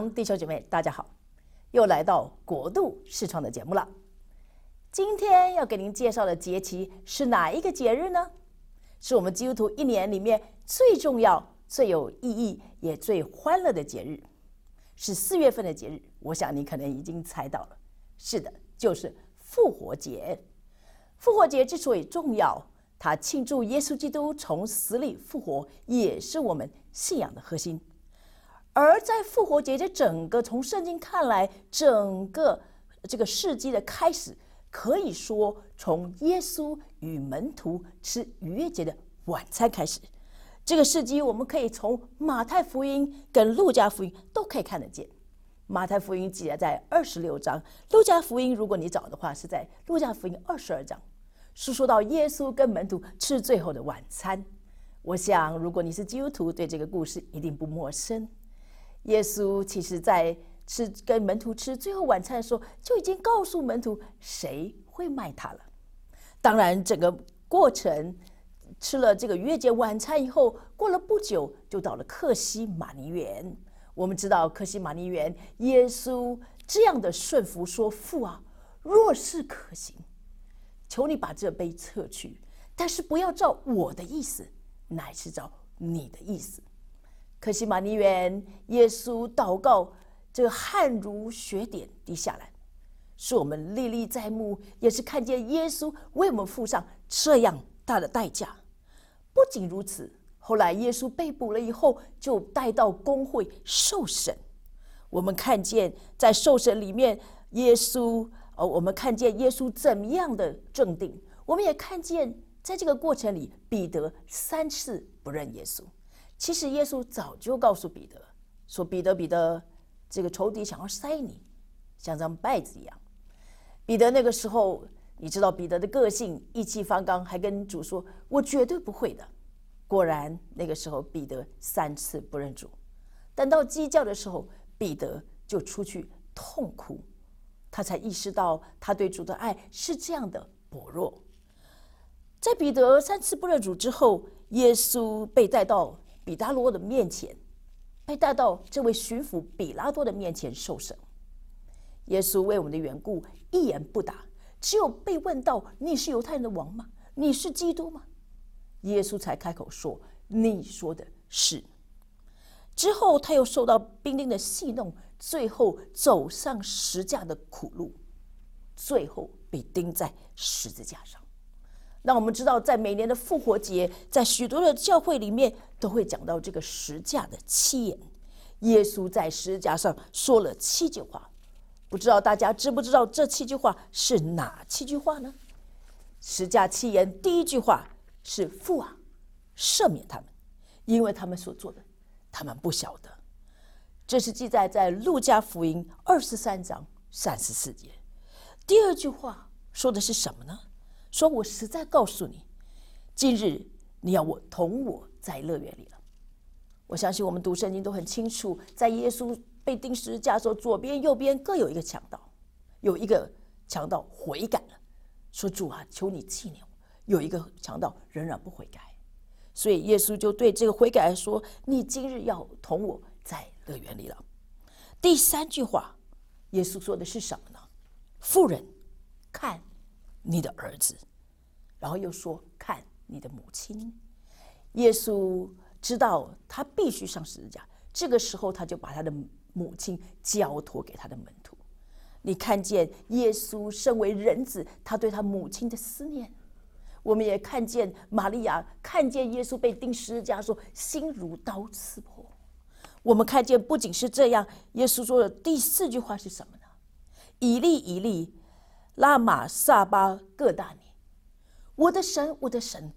长、弟兄姐妹，大家好，又来到国度视窗的节目了。今天要给您介绍的节期是哪一个节日呢？是我们基督徒一年里面最重要、最有意义也最欢乐的节日，是四月份的节日。我想你可能已经猜到了，是的，就是复活节。复活节之所以重要，它庆祝耶稣基督从死里复活，也是我们信仰的核心。而在复活节这整个从圣经看来，整个这个世纪的开始。可以说，从耶稣与门徒吃逾越节的晚餐开始，这个事迹我们可以从马太福音跟路加福音都可以看得见。马太福音记载在二十六章，路加福音如果你找的话，是在路加福音二十二章，是说到耶稣跟门徒吃最后的晚餐。我想，如果你是基督徒，对这个故事一定不陌生。耶稣其实在。吃跟门徒吃最后晚餐的时候，就已经告诉门徒谁会卖他了。当然，整个过程吃了这个约节晚餐以后，过了不久就到了克西马尼园。我们知道克西马尼园，耶稣这样的顺服说：“父啊，若是可行，求你把这杯撤去，但是不要照我的意思，乃是照你的意思。”可惜马尼园，耶稣祷告。这个汗如雪点滴下来，是我们历历在目，也是看见耶稣为我们付上这样大的代价。不仅如此，后来耶稣被捕了以后，就带到公会受审。我们看见在受审里面，耶稣，呃，我们看见耶稣怎么样的镇定。我们也看见在这个过程里，彼得三次不认耶稣。其实耶稣早就告诉彼得说：“彼得，彼得。”这个仇敌想要塞你，像张败子一样。彼得那个时候，你知道彼得的个性意气方刚，还跟主说：“我绝对不会的。”果然，那个时候彼得三次不认主。等到鸡叫的时候，彼得就出去痛哭，他才意识到他对主的爱是这样的薄弱。在彼得三次不认主之后，耶稣被带到比达罗的面前。被带到这位巡抚比拉多的面前受审。耶稣为我们的缘故一言不答，只有被问到：“你是犹太人的王吗？你是基督吗？”耶稣才开口说：“你说的是。”之后他又受到兵丁的戏弄，最后走上十架的苦路，最后被钉在十字架上。那我们知道，在每年的复活节，在许多的教会里面，都会讲到这个十架的七言。耶稣在十字架上说了七句话，不知道大家知不知道这七句话是哪七句话呢？十架七言，第一句话是“父啊，赦免他们，因为他们所做的，他们不晓得。”这是记载在路加福音二十三章三十四节。第二句话说的是什么呢？说：“我实在告诉你，今日你要我同我在乐园里了。”我相信我们读圣经都很清楚，在耶稣被钉十字架的时候，左边、右边各有一个强盗，有一个强盗悔改了，说：“主啊，求你纪念我。”有一个强盗仍然不悔改，所以耶稣就对这个悔改说：“你今日要同我在乐园里了。”第三句话，耶稣说的是什么呢？妇人，看。你的儿子，然后又说：“看你的母亲。”耶稣知道他必须上十字架，这个时候他就把他的母亲交托给他的门徒。你看见耶稣身为人子，他对他母亲的思念。我们也看见玛利亚看见耶稣被钉十字架，说心如刀刺破。我们看见不仅是这样，耶稣说的第四句话是什么呢？以利以利。拉玛萨巴各大尼，我的神，我的神，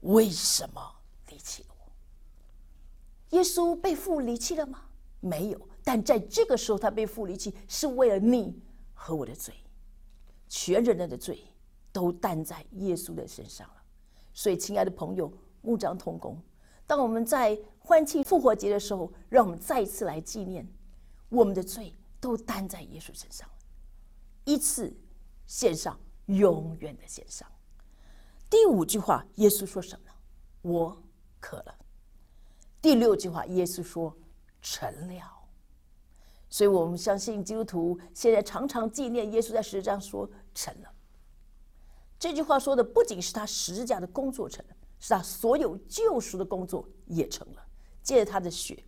为什么离弃了我？耶稣被父离弃了吗？没有。但在这个时候，他被父离弃，是为了你和我的罪，全人类的罪都担在耶稣的身上了。所以，亲爱的朋友，牧长同工，当我们在欢庆复活节的时候，让我们再一次来纪念，我们的罪都担在耶稣身上了，一次。献上，永远的献上。第五句话，耶稣说什么？我渴了。第六句话，耶稣说成了。所以我们相信基督徒现在常常纪念耶稣在十字架说成了。这句话说的不仅是他十字架的工作成了，是他所有救赎的工作也成了。借着他的血，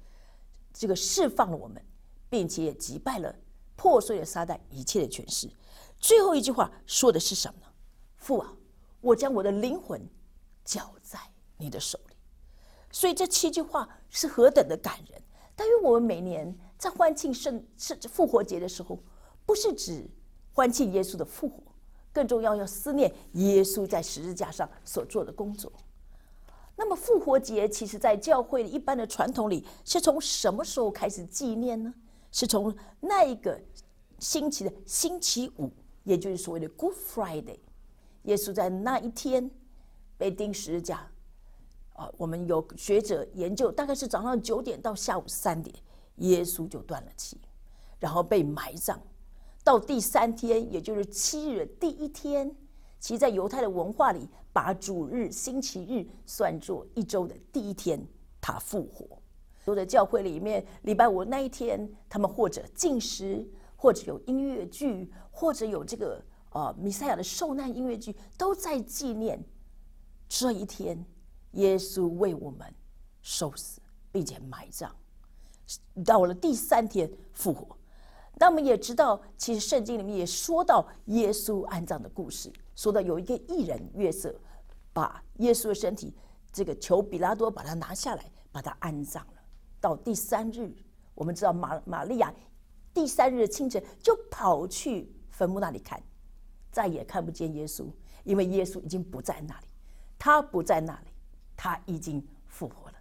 这个释放了我们，并且也击败了破碎的撒旦一切的权势。最后一句话说的是什么呢？父啊，我将我的灵魂交在你的手里。所以这七句话是何等的感人！但愿我们每年在欢庆圣圣复活节的时候，不是指欢庆耶稣的复活，更重要要思念耶稣在十字架上所做的工作。那么复活节其实，在教会一般的传统里，是从什么时候开始纪念呢？是从那一个星期的星期五，也就是所谓的 Good Friday。耶稣在那一天被钉十字架。啊，我们有学者研究，大概是早上九点到下午三点，耶稣就断了气，然后被埋葬。到第三天，也就是七日的第一天，其实在犹太的文化里，把主日星期日算作一周的第一天，他复活。有的教会里面，礼拜五那一天，他们或者进食，或者有音乐剧，或者有这个呃弥赛亚的受难音乐剧，都在纪念这一天。耶稣为我们受死，并且埋葬，到了第三天复活。那我们也知道，其实圣经里面也说到耶稣安葬的故事，说到有一个艺人约瑟，把耶稣的身体，这个求比拉多把他拿下来，把他安葬了。到第三日，我们知道玛玛利亚第三日清晨就跑去坟墓那里看，再也看不见耶稣，因为耶稣已经不在那里，他不在那里。他已经复活了。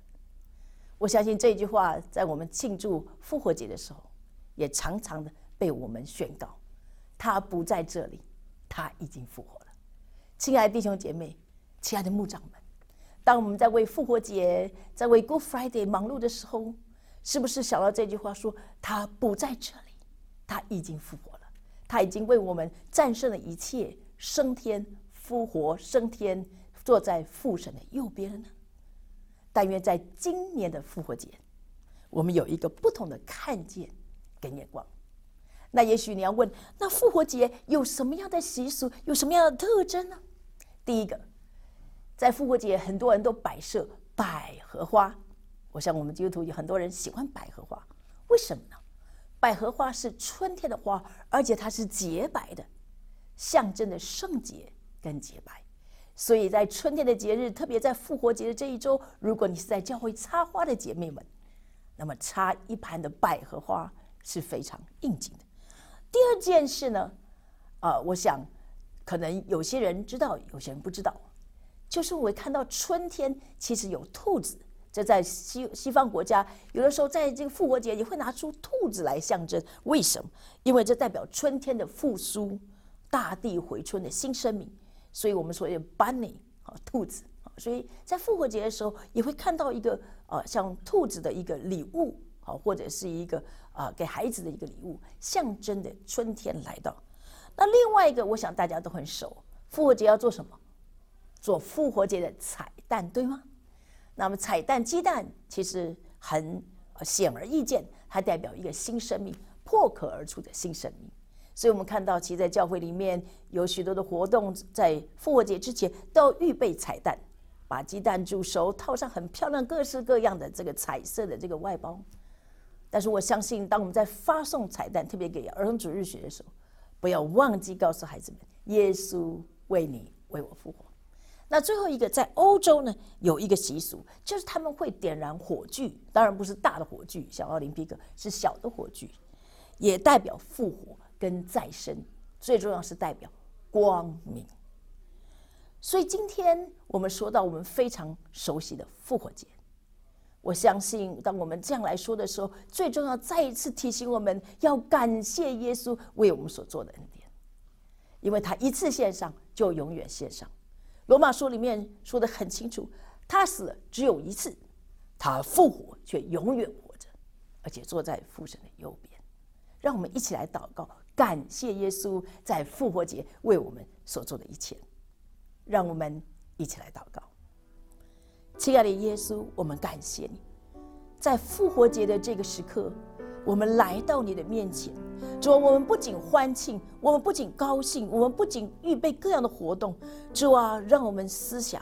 我相信这句话在我们庆祝复活节的时候，也常常的被我们宣告：他不在这里，他已经复活了。亲爱的弟兄姐妹，亲爱的牧长们，当我们在为复活节、在为 Good Friday 忙碌的时候，是不是想到这句话说：他不在这，他已经复活了，他已经为我们战胜了一切，升天、复活、升天。坐在父神的右边了呢？但愿在今年的复活节，我们有一个不同的看见跟眼光。那也许你要问：那复活节有什么样的习俗，有什么样的特征呢？第一个，在复活节，很多人都摆设百合花。我想我们基督徒有很多人喜欢百合花，为什么呢？百合花是春天的花，而且它是洁白的，象征的圣洁跟洁白。所以在春天的节日，特别在复活节的这一周，如果你是在教会插花的姐妹们，那么插一盘的百合花是非常应景的。第二件事呢，啊，我想可能有些人知道，有些人不知道，就是我看到春天其实有兔子。这在西西方国家，有的时候在这个复活节也会拿出兔子来象征。为什么？因为这代表春天的复苏，大地回春的新生命。所以我们所谓的 bunny 啊，兔子，所以在复活节的时候也会看到一个呃像兔子的一个礼物啊，或者是一个啊给孩子的一个礼物，象征的春天来到。那另外一个，我想大家都很熟，复活节要做什么？做复活节的彩蛋，对吗？那么彩蛋鸡蛋其实很显而易见，它代表一个新生命破壳而出的新生命。所以我们看到，其实在教会里面有许多的活动，在复活节之前都要预备彩蛋，把鸡蛋煮熟，套上很漂亮、各式各样的这个彩色的这个外包。但是我相信，当我们在发送彩蛋，特别给儿童主日学的时候，不要忘记告诉孩子们：耶稣为你为我复活。那最后一个，在欧洲呢，有一个习俗，就是他们会点燃火炬，当然不是大的火炬，小奥林匹克，是小的火炬，也代表复活。跟再生，最重要是代表光明。所以今天我们说到我们非常熟悉的复活节，我相信当我们这样来说的时候，最重要再一次提醒我们要感谢耶稣为我们所做的恩典，因为他一次献上就永远献上。罗马书里面说的很清楚，他死了只有一次，他复活却永远活着，而且坐在父神的右边。让我们一起来祷告。感谢耶稣在复活节为我们所做的一切，让我们一起来祷告。亲爱的耶稣，我们感谢你，在复活节的这个时刻，我们来到你的面前。主啊，我们不仅欢庆，我们不仅高兴，我们不仅预备各样的活动。主啊，让我们思想，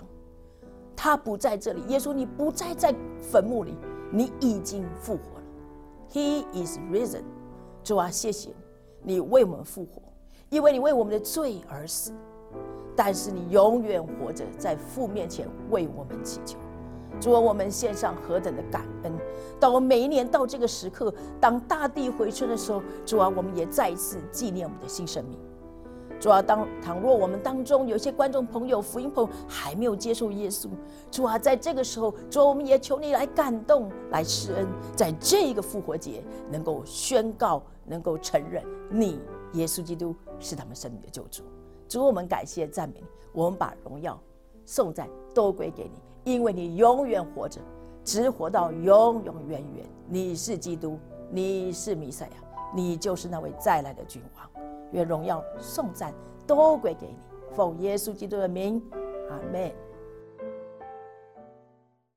他不在这里。耶稣，你不再在坟墓里，你已经复活了。He is risen。主啊，谢谢你为我们复活，因为你为我们的罪而死，但是你永远活着，在父面前为我们祈求。主啊，我们献上何等的感恩！当我每一年到这个时刻，当大地回春的时候，主啊，我们也再一次纪念我们的新生命。主啊，当倘若我们当中有些观众朋友、福音朋友还没有接受耶稣，主啊，在这个时候，主啊，我们也求你来感动、来施恩，在这个复活节能够宣告、能够承认你耶稣基督是他们生命的救主。主，我们感谢赞美你，我们把荣耀、颂赞都归给你。因为你永远活着，只活到永永远远。你是基督，你是弥赛亚，你就是那位再来的君王。愿荣耀颂赞都归给你，奉耶稣基督的名，阿门。